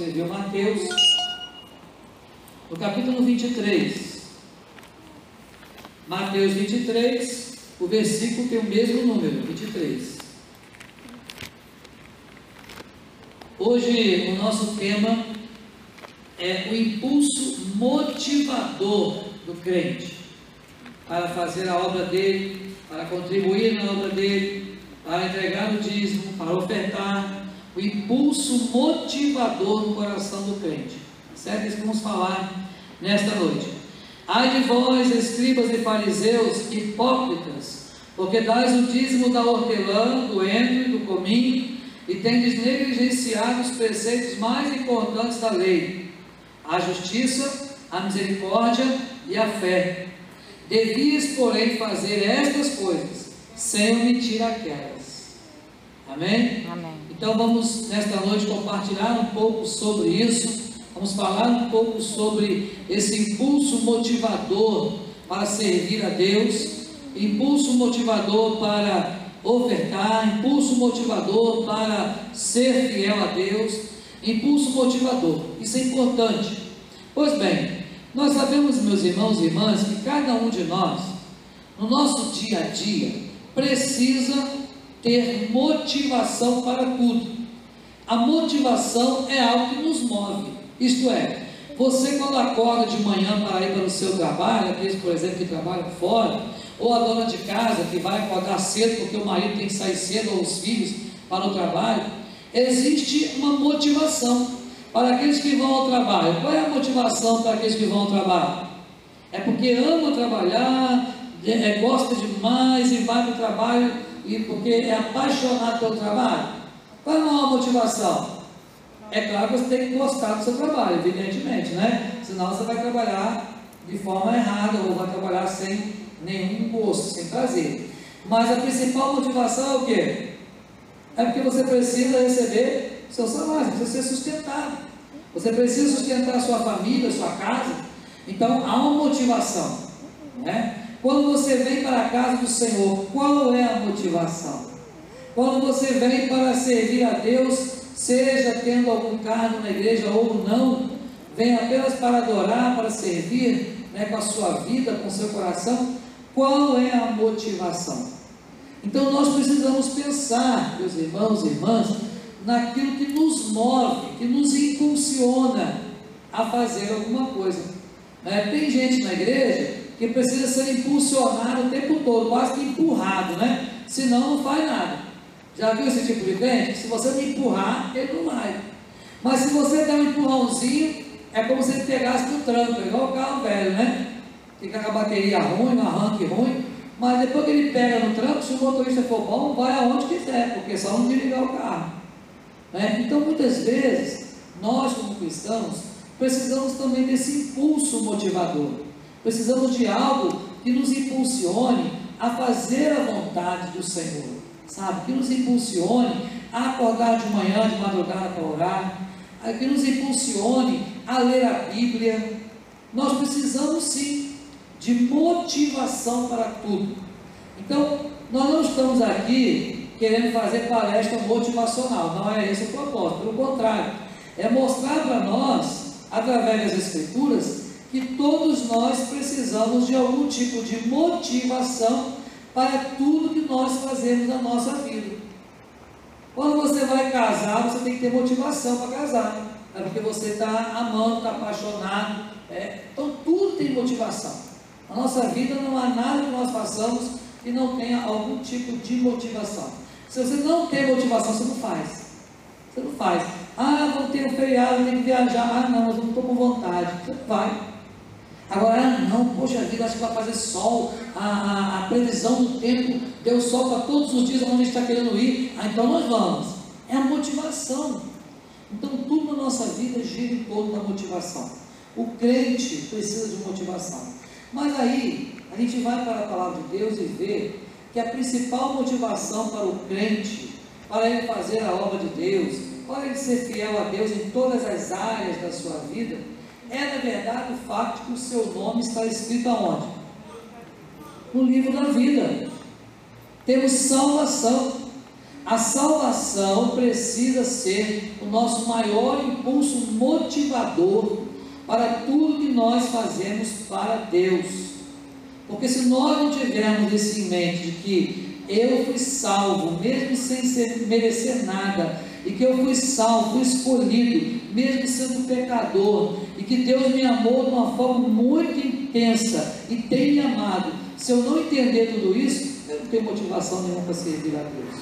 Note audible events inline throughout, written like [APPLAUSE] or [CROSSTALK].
escreveu Mateus, no capítulo 23. Mateus 23, o versículo tem o mesmo número, 23. Hoje o nosso tema é o impulso motivador do crente para fazer a obra dele, para contribuir na obra dele, para entregar o dízimo, para ofertar, o impulso motivador no coração do crente. Certo? Isso que vamos falar nesta noite. Ai de vós, escribas e fariseus, hipócritas, porque dais o dízimo da hortelã, do endro e do cominho, e tendes negligenciado os preceitos mais importantes da lei, a justiça, a misericórdia e a fé. Devias, porém, fazer estas coisas, sem omitir aquelas. Amém? Amém. Então vamos nesta noite compartilhar um pouco sobre isso. Vamos falar um pouco sobre esse impulso motivador para servir a Deus, impulso motivador para ofertar, impulso motivador para ser fiel a Deus, impulso motivador. Isso é importante. Pois bem, nós sabemos, meus irmãos e irmãs, que cada um de nós, no nosso dia a dia, precisa ter motivação para tudo. A motivação é algo que nos move. Isto é, você quando acorda de manhã para ir para o seu trabalho, aqueles, por exemplo, que trabalham fora, ou a dona de casa que vai acordar cedo porque o marido tem que sair cedo, ou os filhos para o trabalho, existe uma motivação para aqueles que vão ao trabalho. Qual é a motivação para aqueles que vão ao trabalho? É porque ama trabalhar, é, gosta demais e vai para o trabalho e porque é apaixonado pelo trabalho? Qual é a maior motivação? É claro que você tem que gostar do seu trabalho, evidentemente, né? Senão você vai trabalhar de forma errada ou vai trabalhar sem nenhum gosto, sem prazer. Mas a principal motivação é o quê? É porque você precisa receber seu salário, precisa ser sustentado. Você precisa sustentar sua família, sua casa. Então há uma motivação. Né? Quando você vem para a casa do Senhor, qual é a motivação? Quando você vem para servir a Deus, seja tendo algum cargo na igreja ou não, vem apenas para adorar, para servir, né, com a sua vida, com o seu coração, qual é a motivação? Então nós precisamos pensar, meus irmãos e irmãs, naquilo que nos move, que nos impulsiona a fazer alguma coisa. Né? Tem gente na igreja que precisa ser impulsionado o tempo todo, quase que empurrado, né? Senão não faz nada. Já viu esse tipo de crente? Se você me empurrar, ele não vai. Mas se você der um empurrãozinho, é como se ele pegasse no tranco, igual o carro velho, né? Fica com a bateria ruim, um arranque ruim, mas depois que ele pega no tranco, se o motorista for bom, vai aonde quiser, porque é só não desligar o carro. Né? Então, muitas vezes, nós como cristãos, precisamos também desse impulso motivador. Precisamos de algo que nos impulsione a fazer a vontade do Senhor, sabe? Que nos impulsione a acordar de manhã, de madrugada para orar, que nos impulsione a ler a Bíblia. Nós precisamos sim de motivação para tudo. Então, nós não estamos aqui querendo fazer palestra motivacional, não é esse o propósito, pelo contrário, é mostrar para nós, através das Escrituras, que todos nós precisamos de algum tipo de motivação para tudo que nós fazemos na nossa vida. Quando você vai casar, você tem que ter motivação para casar. É porque você está amando, está apaixonado. É. Então tudo tem motivação. Na nossa vida não há nada que nós façamos que não tenha algum tipo de motivação. Se você não tem motivação, você não faz. Você não faz. Ah, vou ter um feriado, tenho que viajar. Ah, não, mas eu não estou com vontade. Você não vai. Agora, não, poxa vida, acho que vai fazer sol, a, a, a previsão do tempo deu sol para todos os dias onde a gente está querendo ir, ah, então nós vamos. É a motivação. Então, tudo na nossa vida gira em torno da motivação. O crente precisa de motivação. Mas aí, a gente vai para a palavra de Deus e vê que a principal motivação para o crente, para ele fazer a obra de Deus, para ele ser fiel a Deus em todas as áreas da sua vida, é na verdade o fato que o seu nome está escrito aonde? No livro da vida. Temos salvação. A salvação precisa ser o nosso maior impulso motivador para tudo que nós fazemos para Deus. Porque se nós não tivermos isso em mente de que eu fui salvo, mesmo sem merecer nada, e que eu fui salvo, fui escolhido, mesmo sendo pecador, e que Deus me amou de uma forma muito intensa e tem me amado. Se eu não entender tudo isso, eu não tenho motivação nenhuma para servir a Deus.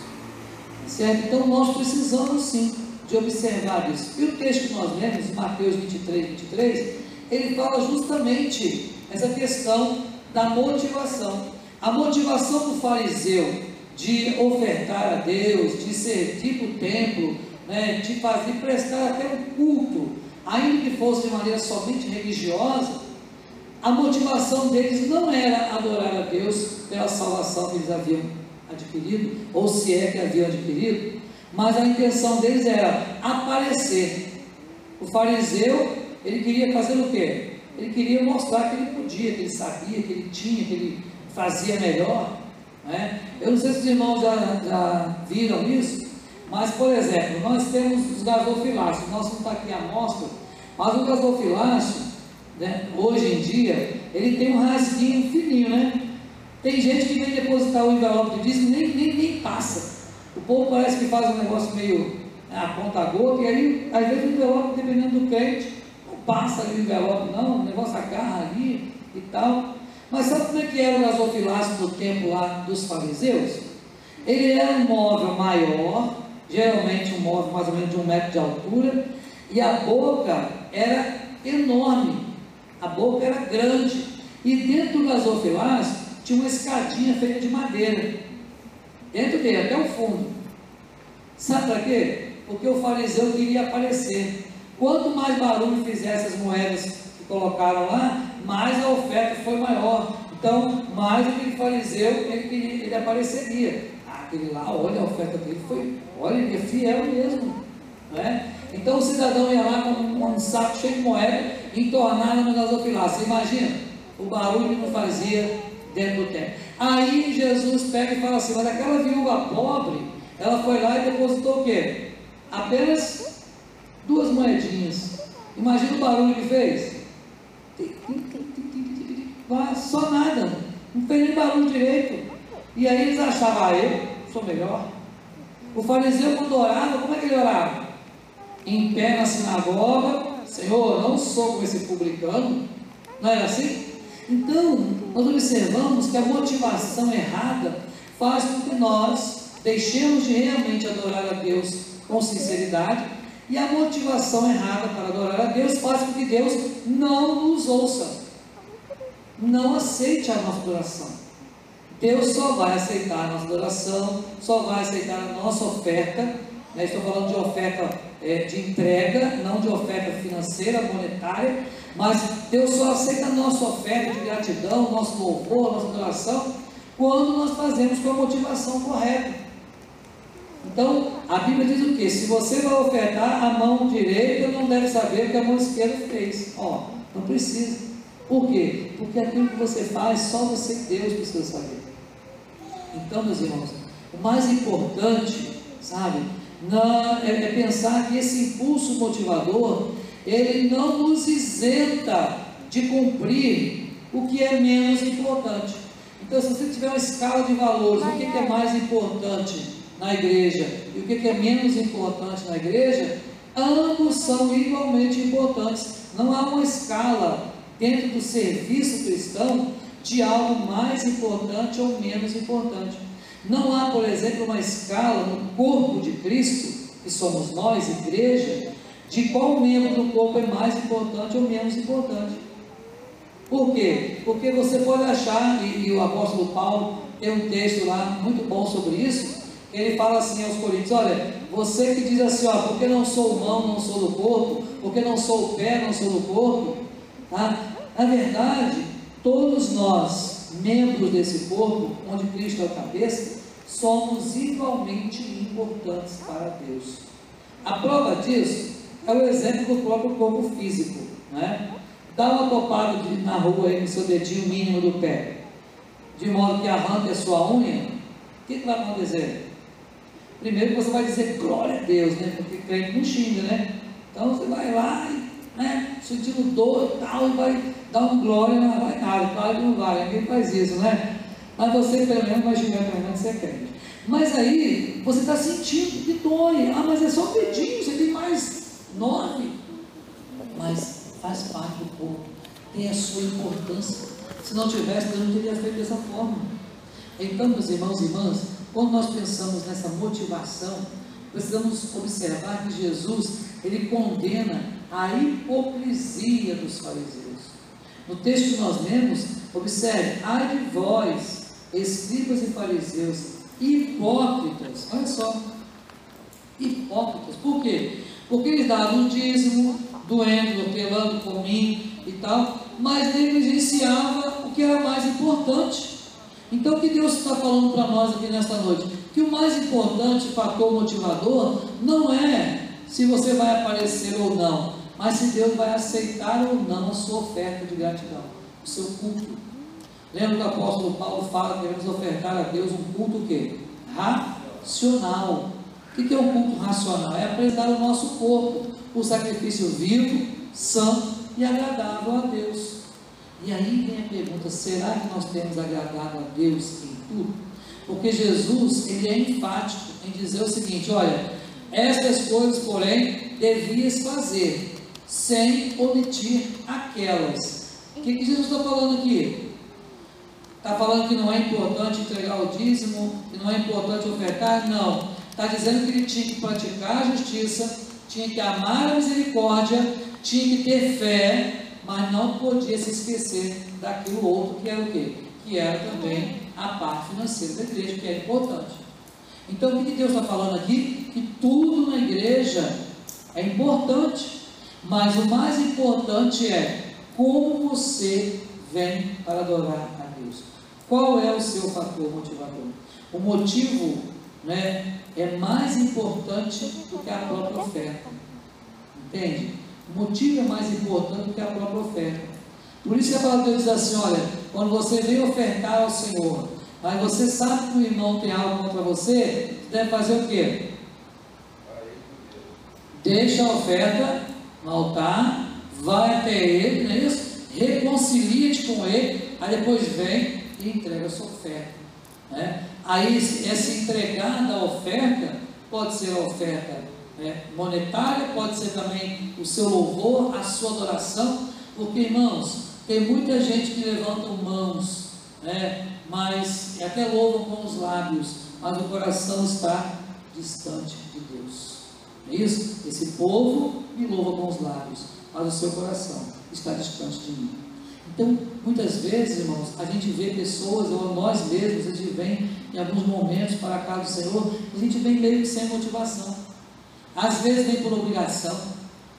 Certo? Então nós precisamos sim de observar isso. E o texto que nós lemos, Mateus 23, 23, ele fala justamente essa questão da motivação. A motivação do fariseu de ofertar a Deus, de servir o templo, né, de fazer, prestar até um culto, ainda que fosse de maneira somente religiosa, a motivação deles não era adorar a Deus pela salvação que eles haviam adquirido, ou se é que haviam adquirido, mas a intenção deles era aparecer. O fariseu, ele queria fazer o quê? Ele queria mostrar que ele podia, que ele sabia, que ele tinha, que ele fazia melhor. Né? Eu não sei se os irmãos já, já viram isso, mas, por exemplo, nós temos os gasofiláceos, nós não está aqui a mostra, mas o gasofiláceo, né, hoje em dia, ele tem um rasguinho fininho, né? Tem gente que vem depositar o envelope de e nem, nem, nem passa. O povo parece que faz um negócio meio né, a conta gota, e aí, às vezes, o envelope, dependendo do crente, não passa ali o envelope, não, o negócio agarra ali e tal. Mas sabe como é que era o gasofilácio no tempo lá dos fariseus? Ele era um móvel maior, geralmente um móvel mais ou menos de um metro de altura, e a boca era enorme, a boca era grande, e dentro do gasofilácio tinha uma escadinha feita de madeira, dentro dele, até o fundo. Sabe para quê? Porque o fariseu queria aparecer. Quanto mais barulho fizesse as moedas que colocaram lá, mais a oferta foi maior. Então, mais aquele fariseu, ele, ele apareceria. Ah, aquele lá, olha, a oferta dele foi, olha, ele é fiel mesmo. Né? Então o cidadão ia lá com um, um saco cheio de moeda entornada no gasofilácio. Imagina o barulho que não fazia dentro do templo. Aí Jesus pega e fala assim, mas aquela viúva pobre, ela foi lá e depositou o quê? Apenas duas moedinhas. Imagina o barulho que fez só nada, não fez nem barulho direito. E aí eles achavam, ah, eu sou melhor. O fariseu, quando orava, como é que ele orava? Em pé na sinagoga, Senhor, não sou como esse publicano. Não era assim? Então, nós observamos que a motivação errada faz com que nós deixemos de realmente adorar a Deus com sinceridade, e a motivação errada para adorar a Deus faz com que Deus não nos ouça não aceite a nossa adoração. Deus só vai aceitar a nossa adoração, só vai aceitar a nossa oferta. Né? Estou falando de oferta é, de entrega, não de oferta financeira, monetária, mas Deus só aceita a nossa oferta de gratidão, nosso louvor, nossa adoração, quando nós fazemos com a motivação correta. Então, a Bíblia diz o que? Se você vai ofertar, a mão direita não deve saber o que a mão esquerda fez. Ó, não precisa. Por quê? Porque aquilo que você faz, só você e Deus precisa saber. Então, meus irmãos, o mais importante, sabe, não, é, é pensar que esse impulso motivador, ele não nos isenta de cumprir o que é menos importante. Então, se você tiver uma escala de valores, o que é mais importante na igreja e o que, é menos importante na igreja, ambos são igualmente importantes. Não há uma escala dentro do serviço cristão de algo mais importante ou menos importante. Não há, por exemplo, uma escala no corpo de Cristo, que somos nós, igreja, de qual membro do corpo é mais importante ou menos importante. Por quê? Porque você pode achar, e, e o apóstolo Paulo tem um texto lá muito bom sobre isso, ele fala assim aos Coríntios: olha, você que diz assim, ó, porque não sou mão, não sou do corpo, porque não sou pé, não sou do corpo, tá? Na verdade, todos nós, membros desse corpo, onde Cristo é o cabeça, somos igualmente importantes para Deus. A prova disso é o exemplo do próprio corpo físico. Né? Dá uma topada de, na rua aí com seu dedinho mínimo do pé, de modo que arranque a sua unha, o que, que vai acontecer? Primeiro você vai dizer glória a Deus, né? Porque crente não xinga, né? Então você vai lá e, né, sentindo dor e tal, e vai dar um glória, não vai nada, claro não vai, ninguém faz isso, né? Mas você pelo menos vai xingar pelo menos você crente. Mas aí você está sentindo que dói. Ah, mas é só um dedinho, você tem mais nove. Mas faz parte do corpo, tem a sua importância. Se não tivesse, Deus não teria feito dessa forma. Então, meus irmãos e irmãs, quando nós pensamos nessa motivação, precisamos observar que Jesus, ele condena a hipocrisia dos fariseus. No texto que nós lemos, observe, ai de vós, escribas e fariseus, hipócritas, olha só, hipócritas, por quê? Porque eles davam o dízimo, doendo, hortelando, cominho e tal, mas negligenciava o que era mais importante. Então, o que Deus está falando para nós aqui nesta noite? Que o mais importante fator motivador não é se você vai aparecer ou não, mas se Deus vai aceitar ou não a sua oferta de gratidão, o seu culto. Lembra que o apóstolo Paulo fala que devemos ofertar a Deus um culto o quê? Racional. O que é um culto racional? É apresentar o nosso corpo, o sacrifício vivo, santo e agradável a Deus. E aí vem a pergunta: será que nós temos agradado a Deus em tudo? Porque Jesus ele é enfático em dizer o seguinte: olha, estas coisas, porém, devias fazer, sem omitir aquelas. O que, que Jesus está falando aqui? Está falando que não é importante entregar o dízimo, que não é importante ofertar? Não. Está dizendo que ele tinha que praticar a justiça, tinha que amar a misericórdia, tinha que ter fé, mas não podia se esquecer daquilo outro que era o quê? Que era também a parte financeira da igreja, que é importante. Então o que Deus está falando aqui? Que tudo na igreja é importante, mas o mais importante é como você vem para adorar a Deus. Qual é o seu fator motivador? O motivo né, é mais importante do que a própria oferta. Entende? O motivo é mais importante que a própria oferta. Por isso que a palavra de Deus diz assim: olha, quando você vem ofertar ao Senhor, mas você sabe que o irmão tem algo contra você, você deve fazer o quê? Deixa a oferta no altar, vai até ele, não é isso? Reconcilia-te com ele, aí depois vem e entrega a sua oferta. Né? Aí esse entregar da oferta pode ser a oferta né, monetária, pode ser também o seu louvor, a sua adoração, porque irmãos, tem muita gente que levanta mãos, né, mas até louvam com os lábios, mas o coração está distante de Deus. É isso? Esse povo me louva com os lábios, mas o seu coração está distante de mim. Então, muitas vezes, irmãos, a gente vê pessoas, ou nós mesmos, a gente vem em alguns momentos para a casa do Senhor, a gente vem meio que sem motivação. Às vezes vem por obrigação.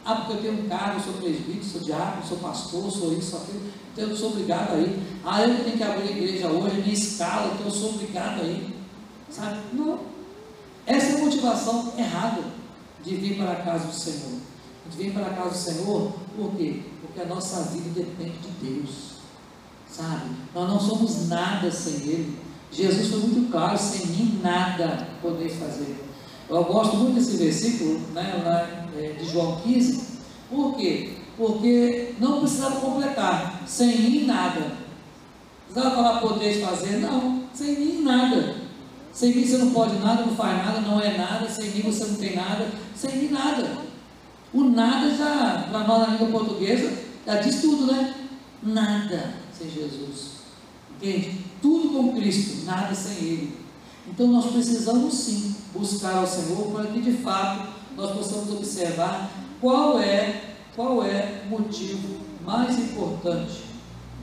Ah, porque eu tenho um cargo, sou presbítero, sou diácono, sou pastor, sou isso, sou aquilo, então eu sou obrigado a ir. Ah, eu tenho que abrir a igreja hoje, minha escala, então eu sou obrigado a ir. Sabe? Não. Essa é a motivação errada de vir para a casa do Senhor. De vir para a casa do Senhor, por quê? Porque a nossa vida depende de Deus. Sabe? Nós não somos nada sem Ele. Jesus foi muito claro, sem mim nada podeis fazer. Eu gosto muito desse versículo, né, lá, é, de João 15, por quê? Porque não precisava completar, sem mim nada. Precisava falar poderes fazer? Não, sem mim nada. Sem mim você não pode nada, não faz nada, não é nada, sem mim você não tem nada, sem mim nada. O nada já, para nós na língua portuguesa, já diz tudo, né? Nada sem Jesus. Entende? Tudo com Cristo, nada sem Ele. Então nós precisamos sim buscar ao Senhor para que de fato nós possamos observar qual é, qual é o motivo mais importante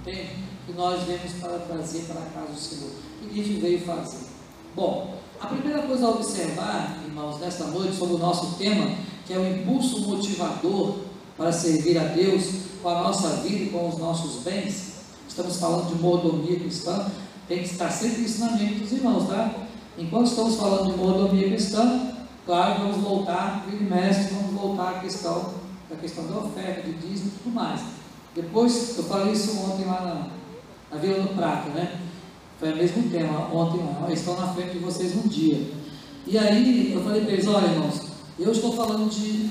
entende? que nós vemos para trazer para a casa do Senhor. O que a gente veio fazer? Bom, a primeira coisa a observar, irmãos, nesta noite, sobre o nosso tema, que é o impulso motivador para servir a Deus com a nossa vida e com os nossos bens. Estamos falando de mordomia cristã, tem que estar sempre isso na mente dos irmãos, tá? Enquanto estamos falando de mordomia cristã, claro, vamos voltar, filho mestre, vamos voltar à questão da questão da oferta, de dízimo e tudo mais. Depois, eu falei isso ontem lá na, na Vila do Prata, né? Foi o mesmo tema ontem lá. Eles estão na frente de vocês um dia. E aí eu falei para eles, olha irmãos, eu estou falando de,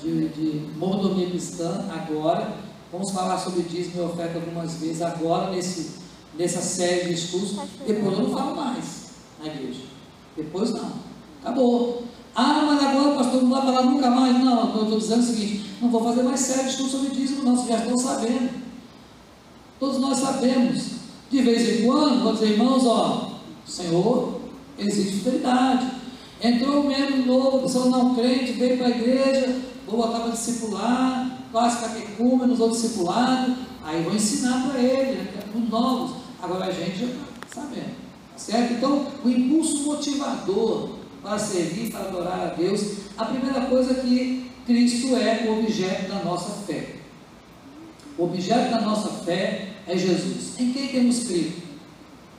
de, de mordomia cristã agora, vamos falar sobre dízimo e oferta algumas vezes agora nesse, nessa série de estudos, depois eu não falo mais na igreja. Depois não. Acabou. Ah, mas agora, pastor, não vai falar nunca mais. Não, eu estou dizendo o seguinte: não vou fazer mais série de estudo sobre dízimo, não, vocês já estão sabendo. Todos nós sabemos. De vez em quando, vou dizer, irmãos, ó, Senhor, existe fidelidade. Entrou um membro novo, pessoa não crente, veio para a igreja, vou botar para discipular, quase catecúmenos ou discipulado, aí vou ensinar para ele, né, os novos. Agora a gente já está sabendo, certo? Então, o impulso motivador para servir, para adorar a Deus, a primeira coisa é que Cristo é o objeto da nossa fé. O objeto da nossa fé é Jesus. Em quem temos crido?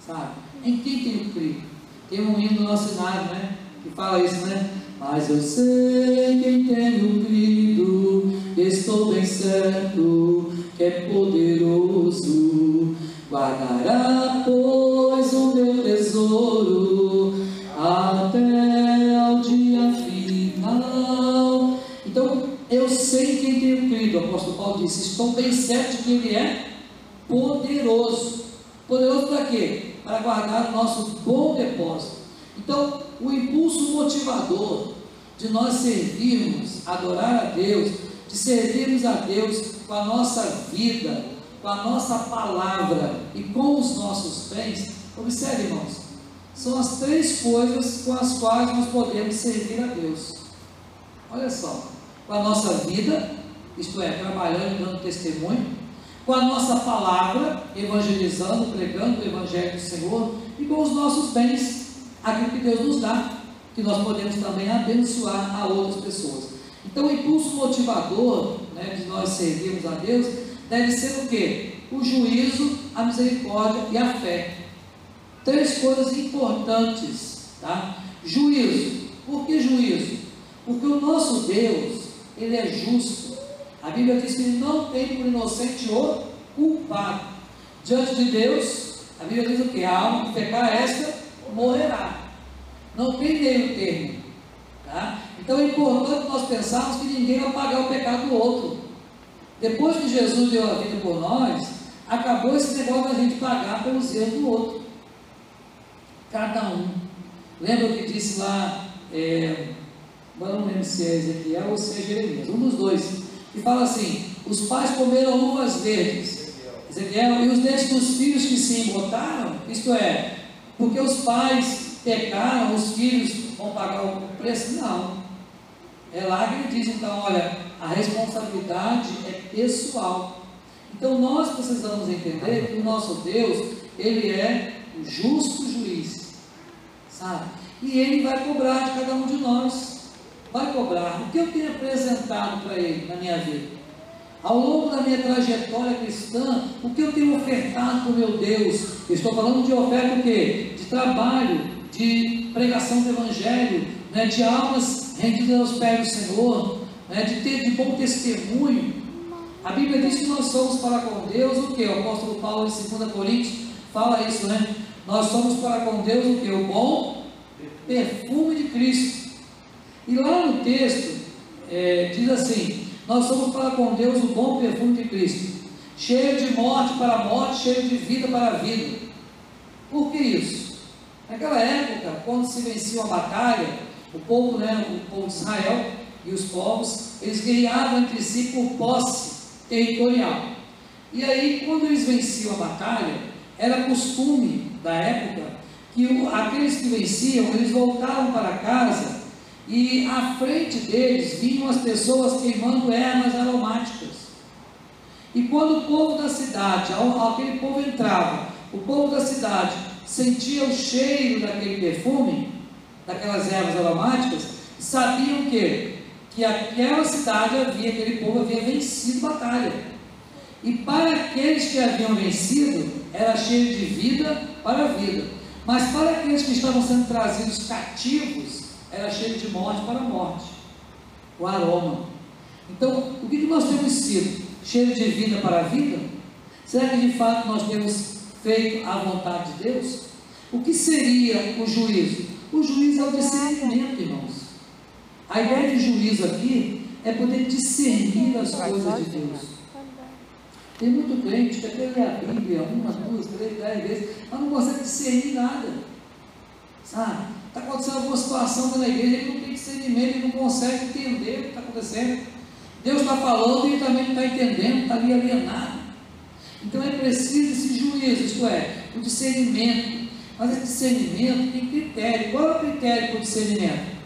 Sabe? Em quem tenho crido? Tem um hino do nosso cenário, né? Que fala isso, né? Mas eu sei quem tenho crido, estou bem certo que é poderoso. Guardará, pois, o meu tesouro até ao dia final. Então, eu sei quem tenho crido, o apóstolo Paulo disse, estou bem certo que ele é poderoso. Poderoso para quê? Para guardar o nosso bom depósito. Então, o impulso motivador de nós servirmos, adorar a Deus, de servirmos a Deus com a nossa vida, com a nossa palavra e com os nossos bens, observe, irmãos, são as três coisas com as quais nós podemos servir a Deus. Olha só, com a nossa vida, isto é, trabalhando, dando testemunho, com a nossa palavra, evangelizando, pregando o Evangelho do Senhor, e com os nossos bens, aquilo que Deus nos dá, que nós podemos também abençoar a outras pessoas. Então, o impulso motivador né, de nós servirmos a Deus deve ser o quê? O juízo, a misericórdia e a fé. Três coisas importantes, tá? Juízo. Por que juízo? Porque o nosso Deus, ele é justo. A Bíblia diz que ele não tem por inocente o culpado. Diante de Deus, a Bíblia diz o que? A alma que pecar esta morrerá. Não tem meio termo. Tá? Então é importante nós pensarmos que ninguém vai pagar o pecado do outro. Depois que Jesus deu a vida por nós, acabou esse negócio da gente pagar pelos erros do outro cada um. Lembra o que disse lá, é, não lembro se é Ezequiel ou se é Jeremias, um dos dois, que fala assim: os pais comeram uvas verdes, Ezequiel, e os dentes dos filhos que se embotaram, isto é, porque os pais pecaram, os filhos vão pagar o preço? Não. É lá que ele diz, então, olha, a responsabilidade é pessoal. Então nós precisamos entender que o nosso Deus, ele é o justo juiz, sabe? E ele vai cobrar de cada um de nós, vai cobrar. O que eu tenho apresentado para ele na minha vida? Ao longo da minha trajetória cristã, o que eu tenho ofertado para o meu Deus? Eu estou falando de oferta o quê? De trabalho, de pregação do Evangelho, né? de almas rendidas aos pés do Senhor, né? de ter de bom testemunho. A Bíblia diz que nós somos para com Deus o que? O apóstolo Paulo em 2 Coríntios fala isso, né? Nós somos para com Deus o que? O bom perfume de Cristo. E lá no texto é, diz assim: Nós somos para com Deus o bom perfume de Cristo, cheio de morte para a morte, cheio de vida para a vida. Por que isso? Naquela época, quando se vencia uma batalha, o povo, né, o povo de Israel e os povos, eles guerreavam entre si por posse territorial. E aí, quando eles venciam a batalha, era costume da época que aqueles que venciam, eles voltavam para casa e à frente deles vinham as pessoas queimando ervas aromáticas. E quando o povo da cidade, aquele povo entrava, o povo da cidade sentia o cheiro daquele perfume, daquelas ervas aromáticas, sabiam que que aquela cidade havia, aquele povo havia vencido batalha. E para aqueles que haviam vencido, era cheio de vida para a vida. Mas para aqueles que estavam sendo trazidos cativos, era cheio de morte para a morte. O aroma. Então, o que, nós temos sido? Cheio de vida para a vida? Será que de fato nós temos feito a vontade de Deus? O que seria o juízo? O juízo é o discernimento, irmãos. A ideia de juízo aqui é poder discernir as coisas de Deus. Tem muito crente que até lê a Bíblia uma, duas, três, dez vezes, mas não consegue discernir nada. Sabe? Está acontecendo alguma situação na igreja, ele não tem discernimento, ele não consegue entender o que está acontecendo. Deus está falando e ele também não está entendendo, está ali alienado. Então é preciso esse juízo, isto é, o discernimento. Mas esse discernimento tem critério. Qual é o critério para o discernimento?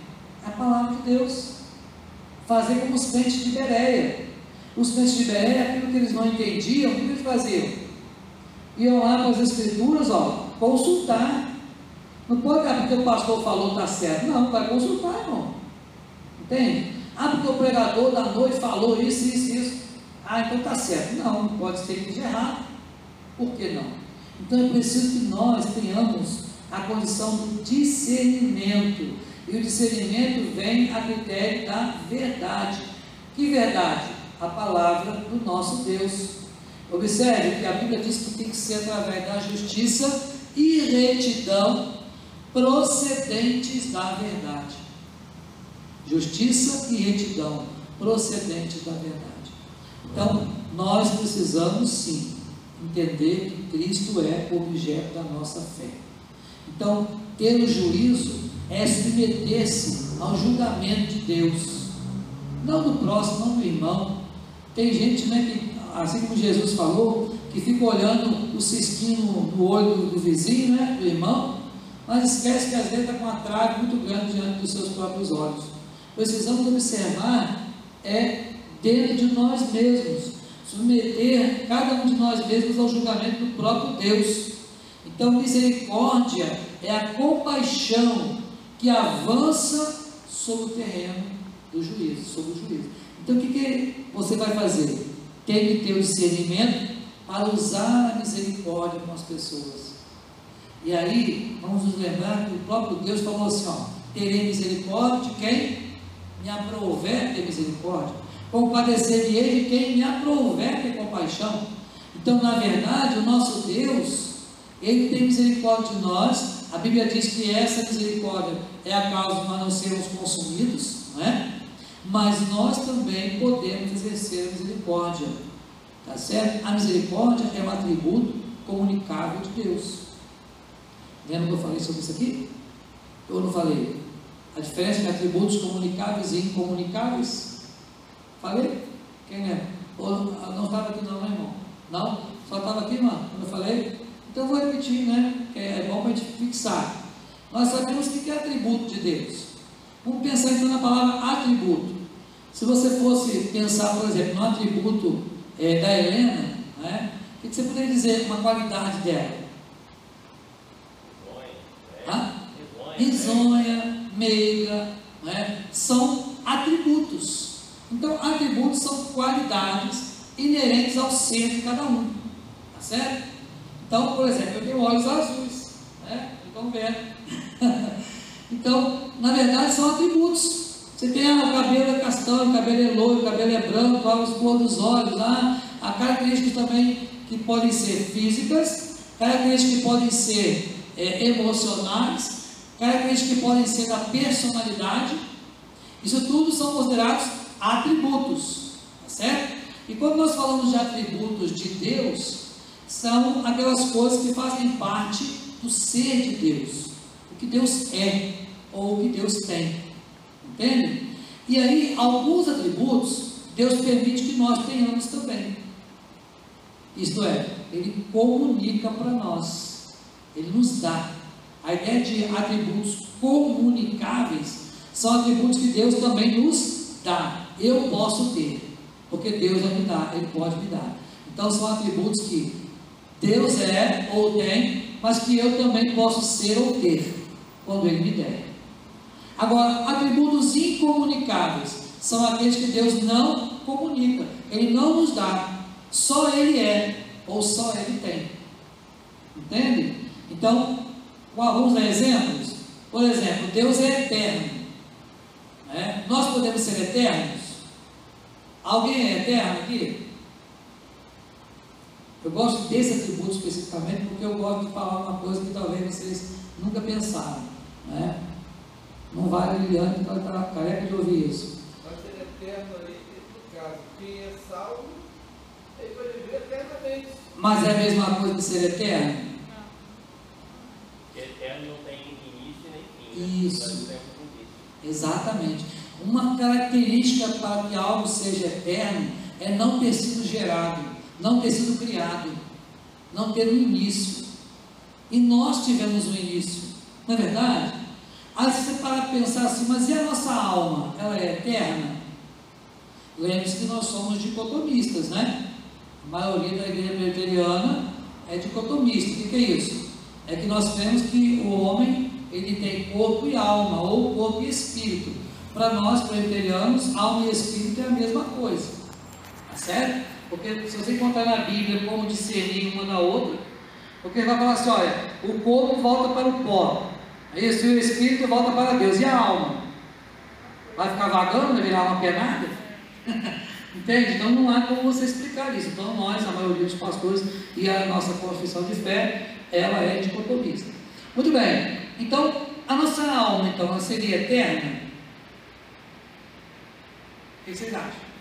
É a palavra de Deus. Fazer como os crentes de Bereia. Os crentes de Bereia, aquilo que eles não entendiam, o que eles faziam? Iam lá para as escrituras, ó, consultar. Não pode, ah, porque o pastor falou está certo. Não, vai consultar, irmão. Entende? Ah, porque o pregador da noite falou isso, isso, isso. Ah, então está certo. Não, pode ser de errado. Por que não? Então é preciso que nós tenhamos a condição do discernimento. E o discernimento vem a critério da verdade. Que verdade? A palavra do nosso Deus. Observe que a Bíblia diz que tem que ser através da justiça e retidão procedentes da verdade. Justiça e retidão procedentes da verdade. Então, nós precisamos sim entender que Cristo é o objeto da nossa fé. Então, ter o juízo é submeter-se ao julgamento de Deus, não do próximo, não do irmão. Tem gente, né, que, assim como Jesus falou, que fica olhando o cisquinho no olho do vizinho, né, do irmão, mas esquece que às vezes está com uma trave muito grande diante dos seus próprios olhos. Precisamos observar é dentro de nós mesmos, submeter cada um de nós mesmos ao julgamento do próprio Deus. Então, misericórdia é a compaixão que avança sobre o terreno do juízo, sobre o juízo. Então, o que, que você vai fazer? Tem que ter o discernimento para usar a misericórdia com as pessoas. E aí, vamos nos lembrar que o próprio Deus falou assim: ó, terei misericórdia de quem me aprover ter misericórdia compadecer-me de quem me aprouver ter compaixão. Então, na verdade, o nosso Deus, Ele tem misericórdia de nós. A Bíblia diz que essa misericórdia é a causa de nós não sermos consumidos, não é? Mas nós também podemos exercer a misericórdia, tá certo? A misericórdia é um atributo comunicável de Deus. Lembra que eu falei sobre isso aqui? Eu não falei? A diferença entre atributos comunicáveis e incomunicáveis? Falei? Quem é? Ou não estava aqui não, né, irmão? Não? Só estava aqui, mano, quando eu falei? Então eu vou repetir, né? Que é bom para a gente fixar. Nós sabemos o que é atributo de Deus. Vamos pensar então na palavra atributo. Se você fosse pensar, por exemplo, no atributo é, da Helena, né? o que você poderia dizer uma qualidade dela? Risonha, meiga, né? são atributos. Então, atributos são qualidades inerentes ao ser de cada um. Tá certo? Então, por exemplo, eu tenho olhos azuis, né? Então, vendo. [LAUGHS] então, na verdade, são atributos. Você tem ah, o cabelo é castanho, o cabelo é loiro, o cabelo é branco, os cor dos olhos, ah, há características também que podem ser físicas, características que podem ser é, emocionais, características que podem ser da personalidade. Isso tudo são considerados atributos, tá certo? E quando nós falamos de atributos de Deus, são aquelas coisas que fazem parte do ser de Deus, o que Deus é ou o que Deus tem, entende? E aí, alguns atributos, Deus permite que nós tenhamos também. Isto é, Ele comunica para nós, Ele nos dá. A ideia de atributos comunicáveis são atributos que Deus também nos dá eu posso ter, porque Deus vai me dar, Ele pode me dar. Então são atributos que Deus é ou tem, mas que eu também posso ser ou ter, quando Ele me der. Agora, atributos incomunicáveis são aqueles que Deus não comunica, Ele não nos dá, só Ele é, ou só Ele tem. Entende? Então, vamos dar exemplos? Por exemplo, Deus é eterno. Né? Nós podemos ser eternos? Alguém é eterno aqui? Eu gosto desse atributo especificamente porque eu gosto de falar uma coisa que talvez vocês nunca pensaram. Né? Não vale a Liliane, então ela está careca de ouvir isso. Mas ser eterno aí, no caso, quem é salvo, ele vai viver eternamente. Mas é a mesma coisa que ser eterno? Eterno não tem início nem fim. Isso. Um início. Exatamente. Uma característica para que algo seja eterno é não ter sido gerado, não ter sido criado, não ter um início. E nós tivemos um início, não é verdade? Aí você para pensar assim, mas e a nossa alma? Ela é eterna? Lembre-se que nós somos dicotomistas, né? A maioria da igreja presbiteriana é dicotomista. O que, é isso? É que nós cremos que o homem ele tem corpo e alma, ou corpo e espírito. Para nós presbiterianos, alma e espírito é a mesma coisa. Tá certo? Porque se você encontrar na Bíblia como discernir uma da outra, porque ele vai falar assim, olha, o corpo volta para o pó, isso, e o espírito volta para Deus, e a alma? Vai ficar vagando, vai virar uma penada? [LAUGHS] Entende? Então não há como você explicar isso. Então nós, a maioria dos pastores e a nossa confissão de fé, ela é dicotomista. Muito bem. Então, a nossa alma, então, ela seria eterna? O que vocês acham?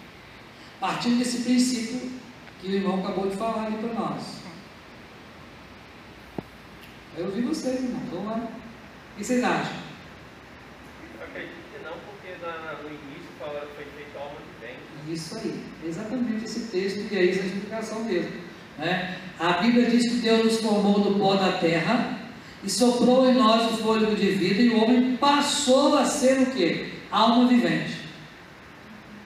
Partindo desse princípio que o irmão acabou de falar ali para nós. Eu ouvi vocês, irmão. Vamos lá. O que vocês acham? Eu acredito que não, porque no início fala que foi feito alma de bem. Isso aí, exatamente esse texto, e aí essa explicação mesmo. Né? A Bíblia diz que Deus nos formou do pó da terra e soprou em nós o fôlego de vida, e o homem passou a ser o quê? Alma vivente.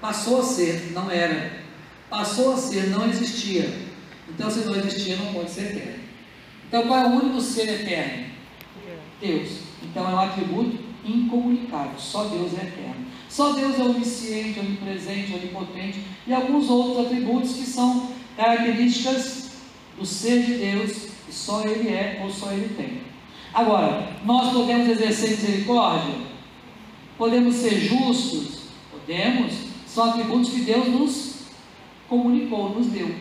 Passou a ser, não era. Passou a ser, não existia. Então, se não existia, não pode ser eterno. Então, qual é o único ser eterno? Deus. Então, é um atributo incomunicável. Só Deus é eterno. Só Deus é onisciente, onipresente, onipotente e alguns outros atributos que são características do ser de Deus que só Ele é ou só Ele tem. Agora, nós podemos exercer misericórdia? Podemos ser justos? Podemos. São atributos que Deus nos comunicou, nos deu.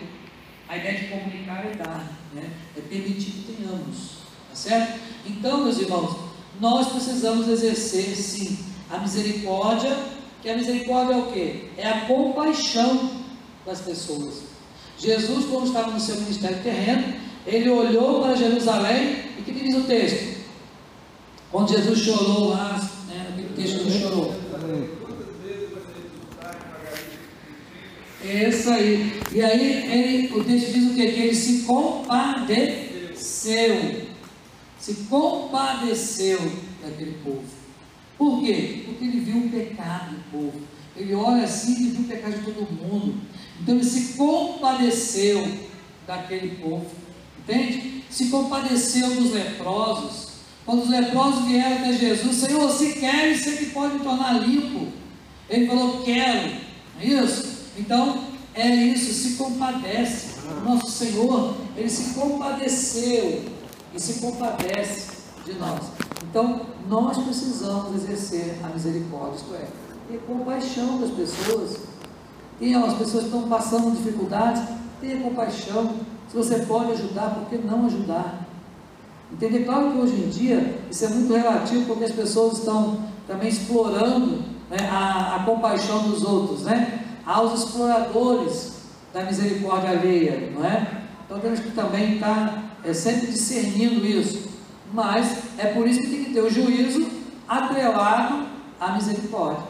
A ideia de comunicar é dar, né? é permitir que tenhamos. Tá certo? Então, meus irmãos, nós precisamos exercer sim a misericórdia, que a misericórdia é o quê? É a compaixão das pessoas. Jesus, quando estava no seu ministério terreno, ele olhou para Jerusalém e que diz o texto? Quando Jesus chorou lá, né, aquele texto que chorou. Quantas vezes você disputar e pagar isso? É isso aí. E aí ele, o texto diz o quê? Que ele se compadeceu. Se compadeceu daquele povo. Por quê? Porque ele viu o pecado do povo. Ele olha assim e viu o pecado de todo mundo. Então ele se compadeceu daquele povo. Entende? Se compadeceu dos leprosos. Quando os leprosos vieram até Jesus, Senhor, se queres, você que pode me tornar limpo. Ele falou, quero. Não é isso? Então, é isso, se compadece. O nosso Senhor, Ele se compadeceu e se compadece de nós. Então, nós precisamos exercer a misericórdia, isto é, ter compaixão das pessoas. Tem as pessoas que estão passando dificuldades, tenha compaixão. Se você pode ajudar, por que não ajudar? Entender? Claro que hoje em dia isso é muito relativo, porque as pessoas estão também explorando né, a, a compaixão dos outros, né? Aos exploradores da misericórdia alheia, não é? Então temos que também estar é, sempre discernindo isso. Mas é por isso que tem que ter o juízo atrelado à misericórdia.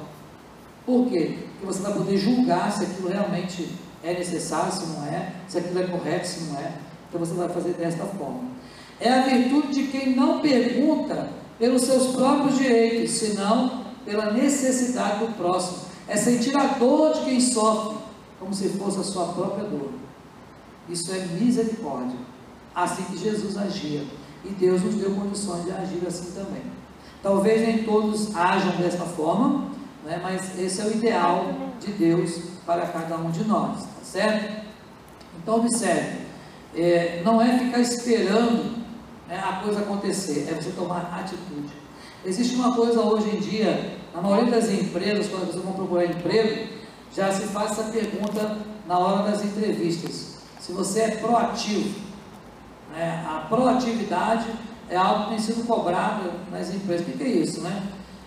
Por quê? Porque você vai poder julgar se aquilo realmente é necessário, se não é, se aquilo é correto, se não é. Então você vai fazer desta forma. É a virtude de quem não pergunta pelos seus próprios direitos, senão pela necessidade do próximo. É sentir a dor de quem sofre, como se fosse a sua própria dor. Isso é misericórdia. Assim que Jesus agia. E Deus nos deu condições de agir assim também. Talvez nem todos ajam desta forma, né, mas esse é o ideal de Deus para cada um de nós, tá certo? Então, observe: é, não é ficar esperando né, a coisa acontecer, é você tomar atitude. Existe uma coisa hoje em dia, na maioria das empresas, quando vocês vão procurar emprego, já se faz essa pergunta na hora das entrevistas: se você é proativo. Né? A proatividade é algo que tem sido cobrado nas empresas. O que é isso, né?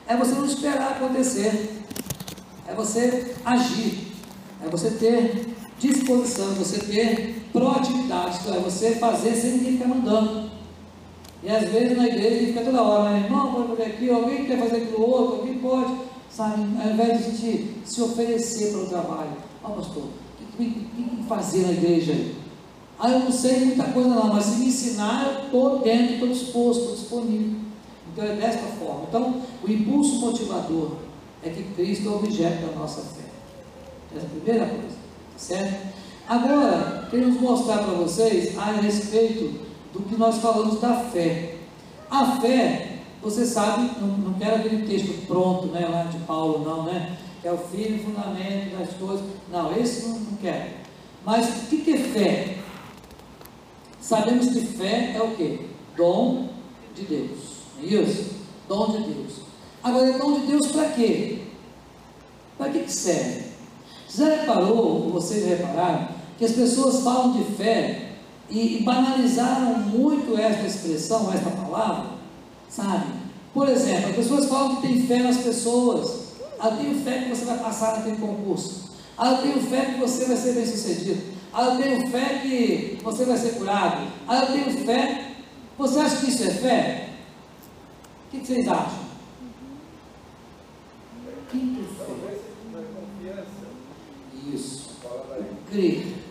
é você não esperar acontecer, é você agir, é você ter disposição, é você ter proatividade, é, você fazer sem ninguém ficar mandando. E às vezes na igreja fica toda hora, né? irmão, pode fazer aqui, alguém quer fazer aquilo outro, alguém pode, sabe? Ao invés de a gente se oferecer para o trabalho, ó oh, pastor, o que tem que fazer na igreja aí? Ah, eu não sei muita coisa não, mas se me ensinar, eu estou dentro, estou disposto, estou disponível. Então é desta forma. Então, o impulso motivador é que Cristo é o objeto da nossa fé. Essa é a primeira coisa, tá certo? Agora, queremos mostrar para vocês a respeito do que nós falamos da fé. A fé, você sabe, não, não quero aquele texto pronto, né, lá de Paulo, não, né? Que é o firme fundamento das coisas. Não, esse não, não quero. Mas o que, é fé? Sabemos que fé é o que? Dom de Deus. É isso? Dom de Deus. Agora, dom de Deus para quê? Para que, que serve? Você já reparou, ou vocês repararam, que as pessoas falam de fé e, e banalizaram muito esta expressão, esta palavra, sabe? Por exemplo, as pessoas falam que tem fé nas pessoas. Ah, eu tenho fé que você vai passar naquele concurso. Ah, eu tenho fé que você vai ser bem sucedido. Ah, eu tenho fé que você vai ser curado. Ah, eu tenho fé. Você acha que isso é fé? O que, que vocês acham? Que é fé? Isso. Crer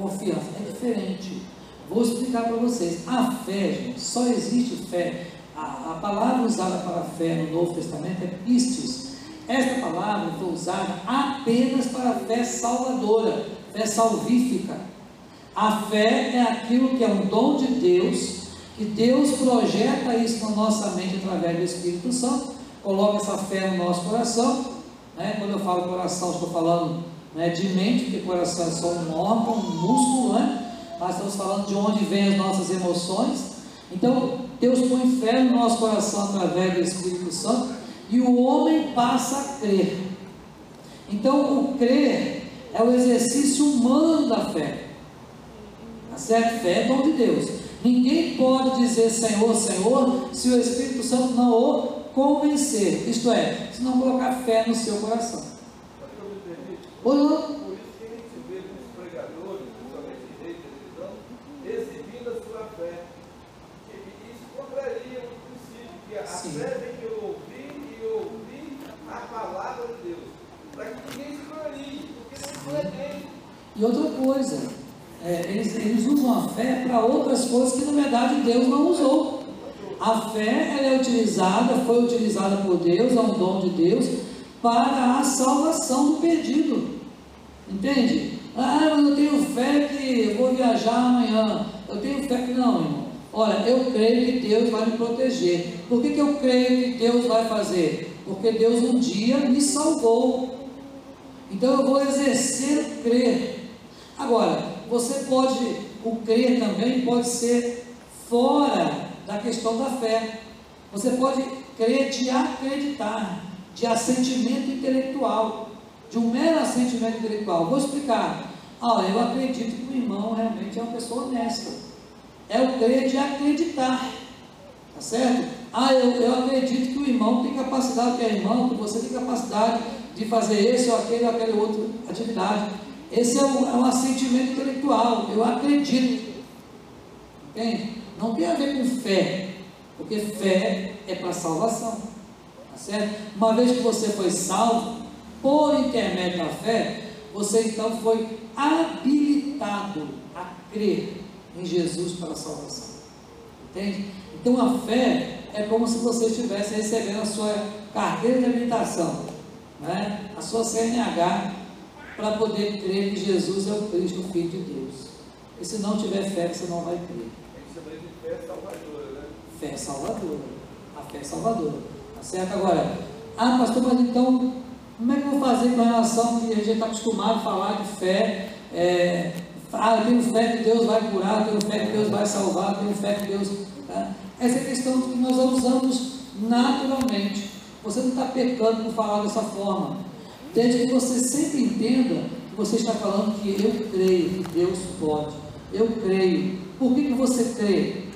confiança. É diferente. Vou explicar para vocês. A fé, gente, só existe fé. A, a palavra usada para fé no Novo Testamento é pistis. Esta palavra foi usada apenas para a fé salvadora, fé salvífica. A fé é aquilo que é um dom de Deus, que Deus projeta isso na nossa mente através do Espírito Santo, coloca essa fé no nosso coração. Né? Quando eu falo coração, estou falando né, de mente, porque o coração é só um órgão, um músculo, né? Mas estamos falando de onde vêm as nossas emoções. Então, Deus põe fé no nosso coração através do Espírito Santo e o homem passa a crer. Então, o crer é o exercício humano da fé. Tá certo? Fé é dom de Deus. Ninguém pode dizer Senhor, Senhor, se o Espírito Santo não o convencer. Isto é, se não colocar fé no seu coração. Por isso que a gente vê muitos pregadores, principalmente de rede televisão, exibindo a sua fé. E isso contraria o princípio, que a Sim. fé vem de ouvir e ouvir a palavra de Deus. Para que ninguém se glorie, porque não é dele. E outra coisa, é, eles, eles usam a fé para outras coisas que na verdade Deus não usou. A fé ela é utilizada, foi utilizada por Deus, é um dom de Deus, para a salvação do perdido. Entende? Ah, mas eu tenho fé que vou viajar amanhã. Eu tenho fé que não, irmão. Olha, eu creio que Deus vai me proteger. Por que, que eu creio que Deus vai fazer? Porque Deus um dia me salvou. Então eu vou exercer o crer. Agora, você pode, o crer também pode ser fora da questão da fé. Você pode crer de acreditar, de assentimento intelectual de um mero assentimento intelectual. Vou explicar. Ah, eu acredito que o irmão realmente é uma pessoa honesta. É o crer de acreditar. Tá certo? Ah, eu, eu acredito que o irmão tem capacidade, que é irmão, que você tem capacidade de fazer esse ou aquele ou aquela outra atividade. Esse é um, é um assentimento intelectual. Eu acredito. Entende? Não tem a ver com fé. Porque fé é para salvação. Tá certo? Uma vez que você foi salvo, por intermédio da fé, você então foi habilitado a crer em Jesus para a salvação. Entende? Então a fé é como se você estivesse recebendo a sua carteira de habilitação, né? a sua CNH, para poder crer que Jesus é o Cristo, o Filho de Deus. E se não tiver fé, você não vai crer. Fé salvadora, né? Fé salvadora. A fé salvadora. Tá certo? Agora, ah, pastor, mas então como é que eu vou fazer com relação que a gente está acostumado a falar de fé? É, ah, eu tenho fé que Deus vai curar, eu tenho fé que Deus vai salvar, eu tenho fé que Deus. Tá? Essa é a questão que nós usamos naturalmente. Você não está pecando por falar dessa forma. Desde que você sempre entenda que você está falando que eu creio que Deus pode. Eu creio. Por que, que você crê?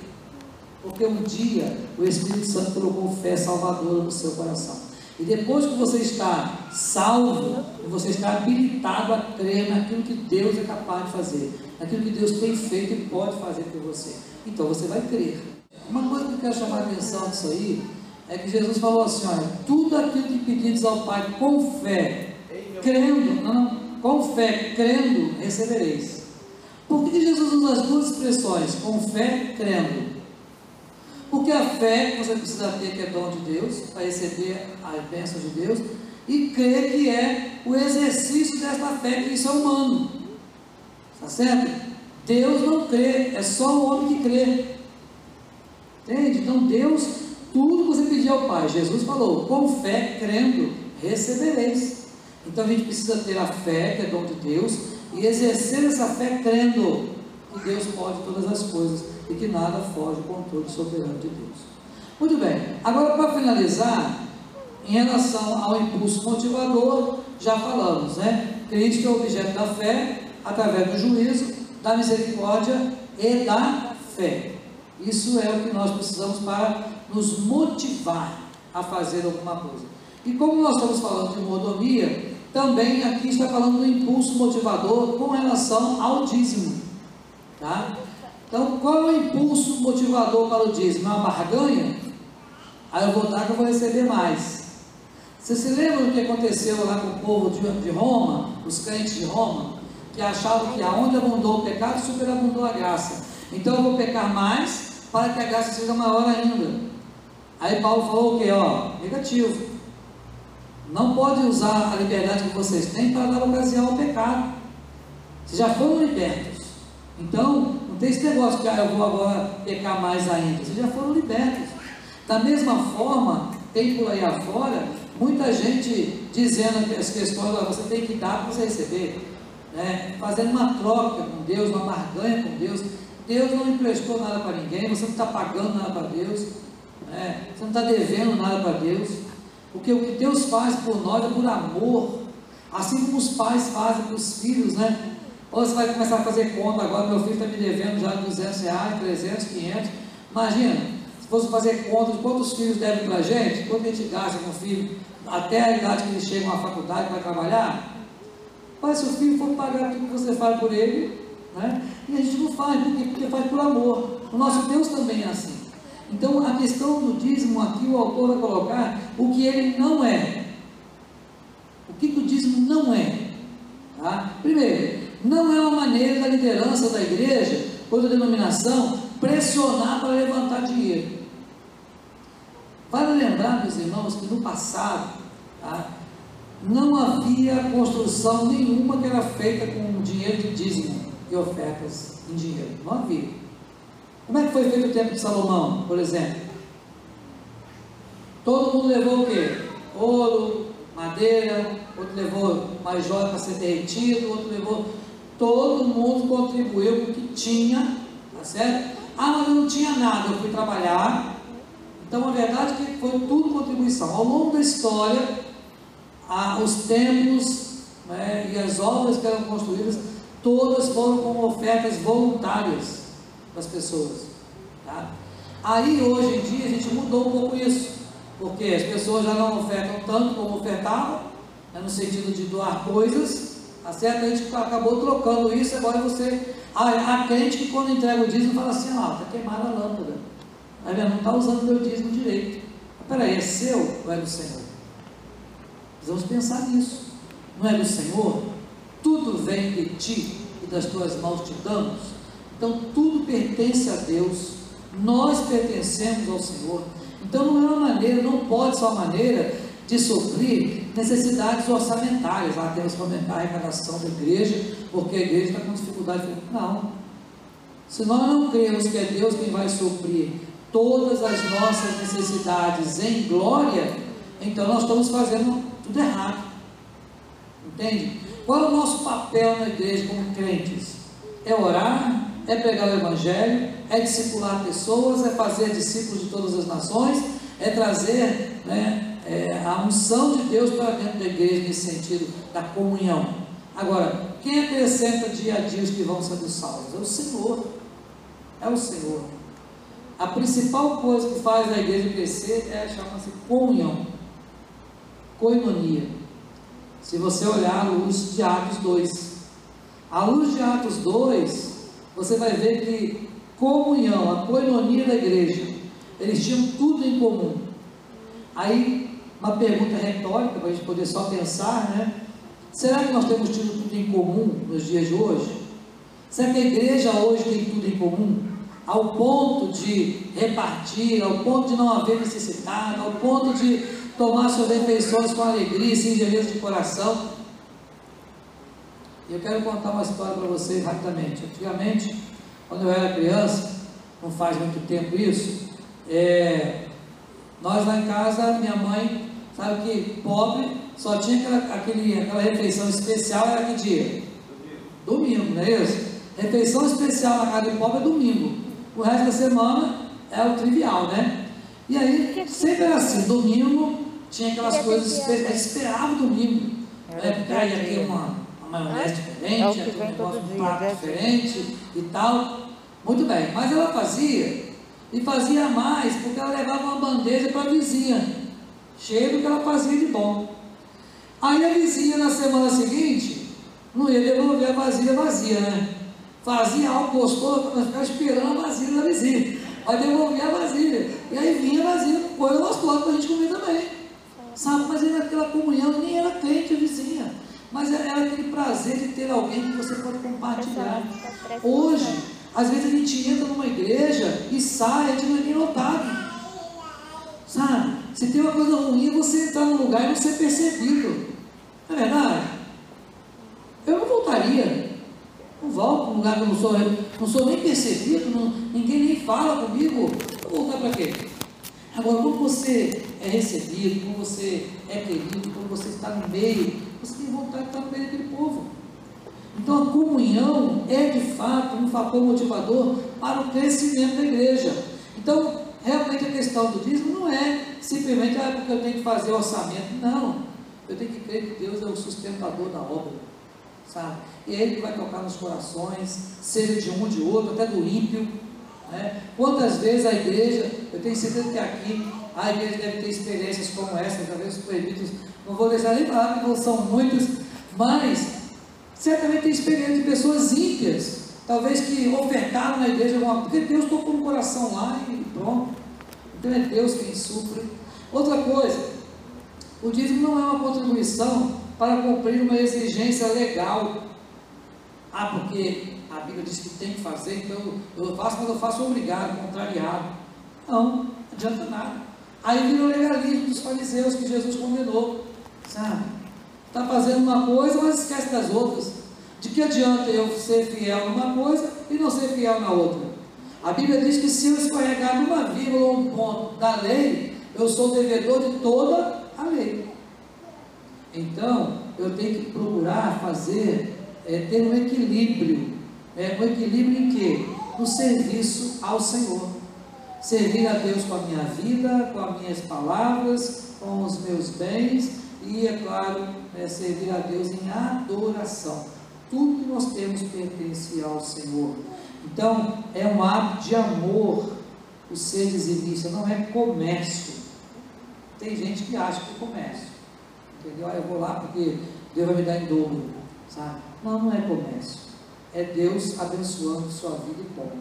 Porque um dia o Espírito Santo colocou fé salvadora no seu coração. E depois que você está salvo, você está habilitado a crer naquilo que Deus é capaz de fazer, naquilo que Deus tem feito e pode fazer por você. Então você vai crer. Uma coisa que eu quero chamar a atenção disso aí é que Jesus falou assim: olha, tudo aquilo que pedires ao Pai com fé, crendo, não, não, com fé, crendo, recebereis. Por que Jesus usa as duas expressões, com fé, crendo? Porque a fé você precisa ter que é dom de Deus, para receber as bênçãos de Deus, e crer que é o exercício desta fé, que isso é humano. Está certo? Deus não crê, é só o homem que crê. Entende? Então Deus, tudo que você pedir ao Pai, Jesus falou, com fé, crendo, recebereis. Então a gente precisa ter a fé, que é dom de Deus, e exercer essa fé crendo que Deus pode todas as coisas e que nada foge do controle soberano de Deus. Muito bem, agora para finalizar, em relação ao impulso motivador, já falamos, né? Cristo é objeto da fé, através do juízo, da misericórdia e da fé. Isso é o que nós precisamos para nos motivar a fazer alguma coisa. E como nós estamos falando de mordomia, também aqui está falando do impulso motivador com relação ao dízimo. Tá? Então, qual é o impulso motivador para o dízimo? É uma barganha? Aí eu vou dar que eu vou receber mais. Você se lembra do que aconteceu lá com o povo de, Roma, os crentes de Roma, que achavam que aonde abundou o pecado, superabundou a graça. Então eu vou pecar mais para que a graça seja maior ainda. Aí Paulo falou o que? Ó, negativo. Não pode usar a liberdade que vocês têm para dar ocasião ao pecado. Vocês já foram libertos. Então, tem esse negócio que ah, eu vou agora pecar mais ainda. Vocês já foram libertos. Da mesma forma, tem por aí afora muita gente dizendo as questões, você tem que dar para você receber. Né? Fazendo uma troca com Deus, uma barganha com Deus. Deus não emprestou nada para ninguém, você não está pagando nada para Deus, né? você não está devendo nada para Deus. Porque o que Deus faz por nós é por amor, assim como os pais fazem para os filhos, né? Ou você vai começar a fazer conta agora, meu filho está me devendo já 200 reais, 300, 500. Imagina, se fosse fazer conta de quantos filhos devem para a gente, quanto a gente gasta com o filho, até a idade que eles chegam à faculdade para trabalhar. Mas se o filho for pagar tudo que você faz por ele, né? e a gente não faz, por quê? Porque faz por amor. O nosso Deus também é assim. Então, a questão do dízimo aqui, o autor vai colocar o que ele não é. O que, que o dízimo não é? Tá? Primeiro, não é uma maneira da liderança da igreja ou da denominação pressionar para levantar dinheiro. Vale lembrar, meus irmãos, que no passado tá, não havia construção nenhuma que era feita com dinheiro de dízimo e ofertas em dinheiro. Não havia. Como é que foi feito o tempo de Salomão, por exemplo? Todo mundo levou o quê? Ouro, madeira, outro levou mais joia para ser derretido, outro levou. Todo mundo contribuiu com o que tinha, tá certo? Ah, mas eu não tinha nada, eu fui trabalhar. Então a verdade é que foi tudo contribuição. Ao longo da história, ah, os templos né, e as obras que eram construídas, todas foram com ofertas voluntárias das pessoas. Tá? Aí hoje em dia a gente mudou um pouco isso, porque as pessoas já não ofertam tanto como ofertavam, né, no sentido de doar coisas, tá certo? A gente acabou trocando isso, agora você. Há, há crente que quando entrega o dízimo fala assim, ah, está queimada a lâmpada. Aí não está usando o meu dízimo direito. Mas peraí, é seu ou é do Senhor? Precisamos pensar nisso. Não é do Senhor? Tudo vem de ti e das tuas mãos te damos. Então tudo pertence a Deus, nós pertencemos ao Senhor. Então não é uma maneira, não pode ser uma maneira de suprir necessidades orçamentárias. Ah, temos que aumentar a arrecadação da igreja, porque a igreja está com dificuldade. Não. Se nós não cremos que é Deus quem vai suprir todas as nossas necessidades em glória, então nós estamos fazendo tudo errado. Entende? Qual é o nosso papel na igreja como crentes? É orar, é pregar o Evangelho, é discipular pessoas, é fazer discípulos de todas as nações, é trazer né, é, a unção de Deus para dentro da igreja nesse sentido da comunhão. Agora, quem acrescenta dia a dia os que vão sendo salvos? É o Senhor. É o Senhor. a principal coisa que faz a igreja crescer é chama-se comunhão, coinonia. Se você olhar a luz de Atos 2, a luz de Atos 2, você vai ver que comunhão, a coinonia da igreja, eles tinham tudo em comum. Aí, uma pergunta retórica para a gente poder só pensar, né? Será que nós temos tido tudo em comum nos dias de hoje? Será que a igreja hoje tem tudo em comum? Ao ponto de repartir, ao ponto de não haver necessidade, ao ponto de tomar suas refeições com alegria e singeleza de coração. E eu quero contar uma história para vocês rapidamente. Antigamente, quando eu era criança, não faz muito tempo isso, é, nós lá em casa, minha mãe, sabe que pobre só tinha aquela, aquele, aquela refeição especial, era que dia? Domingo, não é isso? Refeição especial na casa do pobre é domingo. O resto da semana é o trivial, né? E aí, sempre era assim, domingo tinha aquelas coisas especiais, a gente esperava o domingo, né? Porque aí ia ter uma, uma maionese diferente, ia ter um negócio, um prato diferente e tal. Muito bem, mas ela fazia, e fazia mais, porque ela levava uma bandeja para a vizinha, cheia do que ela fazia de bom. Aí a vizinha na semana seguinte não ia devolver a vasilha vazia, né? Fazia algo gostoso para ficar esperando a vasilha da vizinha. Vai devolver a vasilha. E aí vinha a vasilha com coisa gostosa para a gente comer também. Sabe? Mas era aquela comunhão, nem era crente a vizinha. Mas era aquele prazer de ter alguém que você pode compartilhar. Hoje, às vezes a gente entra numa igreja e sai, a gente não é nem notado. Sabe? Se tem uma coisa ruim, é você entrar num lugar e não ser percebido. Não é verdade? Eu não voltaria. Não volto para um lugar que eu não sou, não sou nem percebido, não, ninguém nem fala comigo. Vou voltar para quê? Agora, quando você é recebido, quando você é querido, quando você está no meio, você tem vontade de estar no meio daquele povo. Então, a comunhão é de fato um fator motivador para o crescimento da igreja. Então, realmente a questão do dízimo não é simplesmente ah, porque eu tenho que fazer orçamento. Não. Eu tenho que crer que Deus é o sustentador da obra, sabe? E é Ele que vai tocar nos corações, seja de um, de outro, até do ímpio. Né? Quantas vezes a igreja, eu tenho certeza que aqui a igreja deve ter experiências como essa, talvez os proibidos, não vou deixar nem falar, porque são muitos, mas certamente tem experiência de pessoas ímpias, talvez que ofertaram na igreja alguma porque Deus tocou no coração lá e pronto. Então é Deus quem supre. Outra coisa, o dízimo não é uma contribuição para cumprir uma exigência legal. Ah, porque a Bíblia diz que tem que fazer, então eu faço, mas eu faço obrigado, contrariado. Não, não adianta nada. Aí vira o legalismo dos fariseus que Jesus condenou. Sabe? Está fazendo uma coisa, mas esquece das outras. De que adianta eu ser fiel numa coisa e não ser fiel na outra? A Bíblia diz que se eu escorregar numa vírgula ou um ponto da lei, eu sou devedor de toda a lei. Então, eu tenho que procurar fazer, é, ter um equilíbrio. É, um equilíbrio em quê? No serviço ao Senhor. Servir a Deus com a minha vida, com as minhas palavras, com os meus bens e, é claro, é, servir a Deus em adoração. Tudo que nós temos pertence ao Senhor. Então, é um ato de amor o ser dizimista, não é comércio. Tem gente que acha que é comércio. Entendeu? Ah, eu vou lá porque Deus vai me dar em dobro. Sabe? Não, não é comércio. É Deus abençoando sua vida e ponto.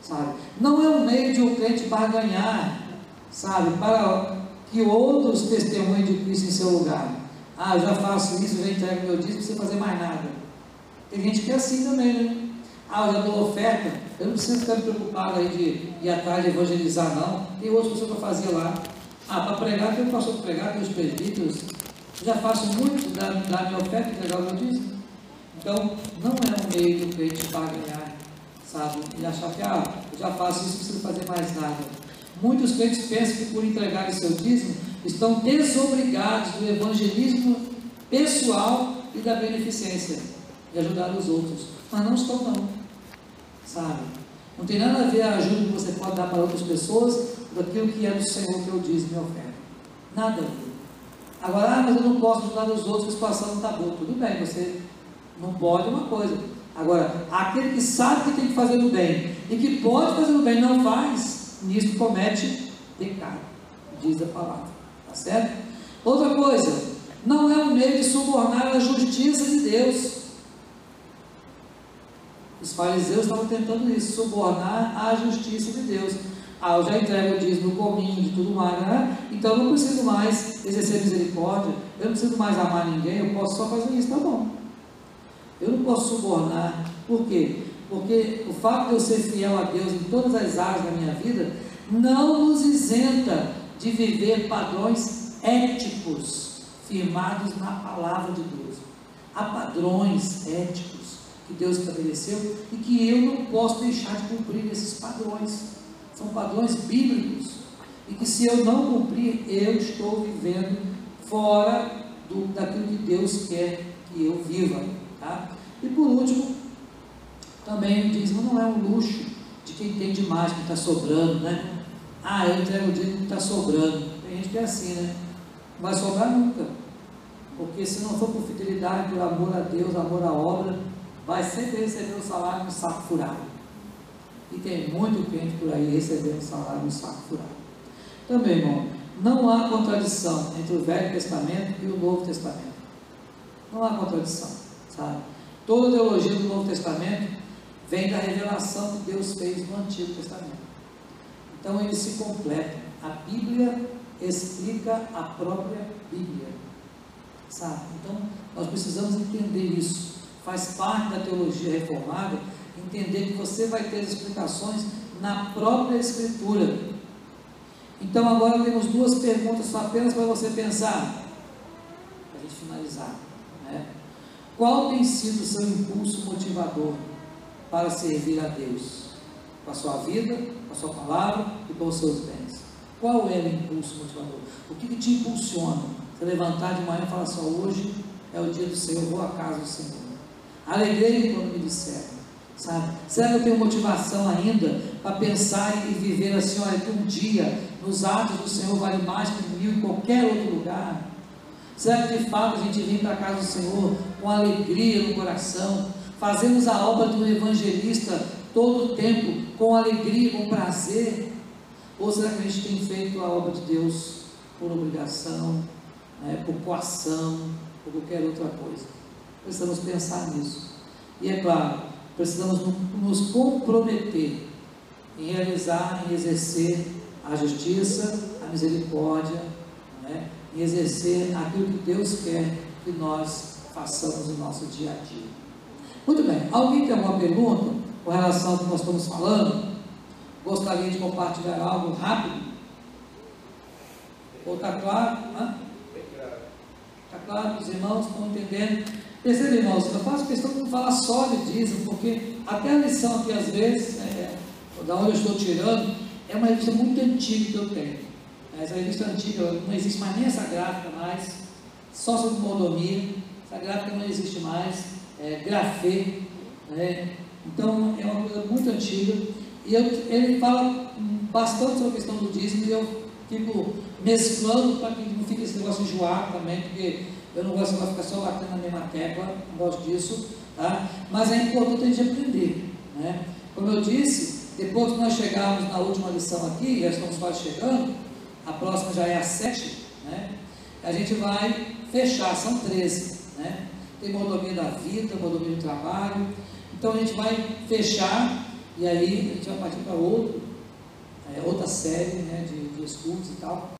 Sabe? Não é um meio de um crente barganhar, sabe? Para que outros testemunhem de Cristo em seu lugar. Ah, eu já faço isso, já entrego meu dízimo, não precisa fazer mais nada. Tem gente que é assim também, né? Ah, eu já dou oferta, eu não preciso ficar preocupado aí de ir atrás de evangelizar, não. Tem outras pessoas para fazer lá. Ah, para pregar, tem o pastor para pregar, tem os presbíteros. Já faço muito da, da minha oferta, entregar o meu dízimo. Então, não é um meio do crente ganhar, sabe? E achar que, ah, eu já faço isso, não preciso fazer mais nada. Muitos crentes pensam que por entregar o seu dízimo, estão desobrigados do evangelismo pessoal e da beneficência, de ajudar os outros. Mas não estão, não. Sabe? Não tem nada a ver a ajuda que você pode dar para outras pessoas daquilo que é do Senhor que eu disse, minha oferta. Nada a ver. Agora, ah, mas eu não posso ajudar os outros, a situação não está boa. Tudo bem, você não pode uma coisa. Agora, aquele que sabe que tem que fazer o bem e que pode fazer o bem não faz, nisso comete pecado, diz a palavra, tá certo? Outra coisa, não é um meio de subornar a justiça de Deus. Os fariseus estavam tentando isso, subornar a justiça de Deus. Ah, eu já entrego o dízimo, cominho, de tudo mais, né? Então eu não preciso mais exercer misericórdia, eu não preciso mais amar ninguém, eu posso só fazer isso, tá bom. Eu não posso subornar. Por quê? Porque o fato de eu ser fiel a Deus em todas as áreas da minha vida não nos isenta de viver padrões éticos firmados na palavra de Deus. Há padrões éticos que Deus estabeleceu e que eu não posso deixar de cumprir esses padrões. São padrões bíblicos e que se eu não cumprir, eu estou vivendo fora do, daquilo que Deus quer que eu viva. Tá? E por último, também o dízimo não é um luxo de quem tem demais, que está sobrando, né? Ah, eu entrego o dízimo que está sobrando. Tem gente que é assim, né? Não vai sobrar nunca. Porque se não for por fidelidade, por amor a Deus, amor à obra, vai sempre receber o salário no saco furado. E tem muito crente por aí recebendo salário no saco furado. Também, irmão, não há contradição entre o Velho Testamento e o Novo Testamento. Não há contradição, sabe? Toda a teologia do Novo Testamento vem da revelação que Deus fez no Antigo Testamento. Então eles se completam. A Bíblia explica a própria Bíblia. Sabe? Então nós precisamos entender isso. Faz parte da teologia reformada entender que você vai ter explicações na própria Escritura. Então agora temos duas perguntas apenas para você pensar, para a gente finalizar. Né? Qual tem sido o seu impulso motivador para servir a Deus? Com a sua vida, com a sua palavra e com os seus bens. Qual é o impulso motivador? O que, que te impulsiona? Você levantar de manhã e falar assim, hoje é o dia do Senhor, vou à casa do Senhor. Alegrei quando me disseram, sabe? Será que eu tenho motivação ainda para pensar e viver assim, olha, que um dia nos atos do Senhor vale mais que mil em qualquer outro lugar? Será que de fato a gente vem para a casa do Senhor com alegria no coração? Fazemos a obra do evangelista todo o tempo, com alegria, com prazer? Ou será que a gente tem feito a obra de Deus por obrigação, né, por coação, por qualquer outra coisa? Precisamos pensar nisso. E é claro, precisamos nos comprometer em realizar, em exercer a justiça, a misericórdia, né, em exercer aquilo que Deus quer que nós façamos no nosso dia a dia. Muito bem, alguém tem alguma pergunta com relação ao que nós estamos falando? Gostaria de compartilhar algo rápido? Ou está claro? Está claro? Os irmãos estão entendendo? Percebe, irmãos, eu faço questão de não falar só de dízimo, porque até a lição aqui, às vezes, é, da onde eu estou tirando, é uma revista muito antiga que eu tenho. Essa revista antiga, não existe mais nem essa gráfica mais, só sobre mordomia, essa gráfica não existe mais, é, grafê, né? então é uma coisa muito antiga, e eu, ele fala bastante sobre a questão do dízimo, e eu fico mesclando para que não fique esse negócio enjoado também, porque eu não gosto de ficar só batendo na mesma tecla, não gosto disso, tá? mas é importante a gente aprender. Né? Como eu disse, depois que nós chegarmos na última lição aqui, já estamos quase chegando, a próxima já é a 7, né? a gente vai fechar, são 13. Né? Tem mordomia da vida, mordomia do trabalho. Então a gente vai fechar e aí a gente vai partir para outro, é, outra série né, de, de estudos e tal.